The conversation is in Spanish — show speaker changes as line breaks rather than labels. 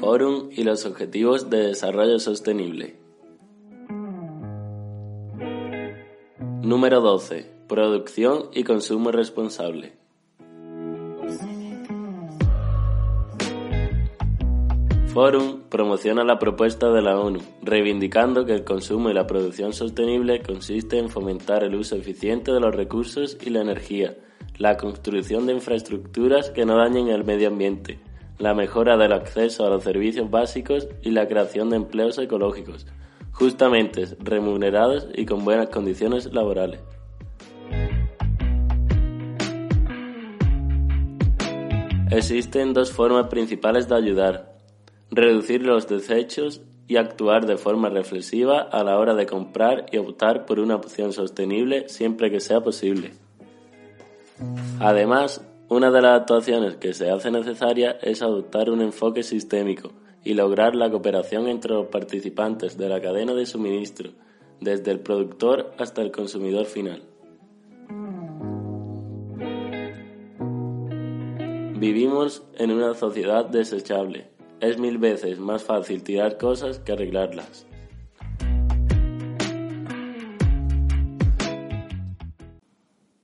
Fórum y los Objetivos de Desarrollo Sostenible. Número 12. Producción y consumo responsable. Fórum promociona la propuesta de la ONU, reivindicando que el consumo y la producción sostenible consiste en fomentar el uso eficiente de los recursos y la energía, la construcción de infraestructuras que no dañen el medio ambiente, la mejora del acceso a los servicios básicos y la creación de empleos ecológicos, justamente remunerados y con buenas condiciones laborales. Existen dos formas principales de ayudar, reducir los desechos y actuar de forma reflexiva a la hora de comprar y optar por una opción sostenible siempre que sea posible. Además, una de las actuaciones que se hace necesaria es adoptar un enfoque sistémico y lograr la cooperación entre los participantes de la cadena de suministro, desde el productor hasta el consumidor final. Vivimos en una sociedad desechable. Es mil veces más fácil tirar cosas que arreglarlas.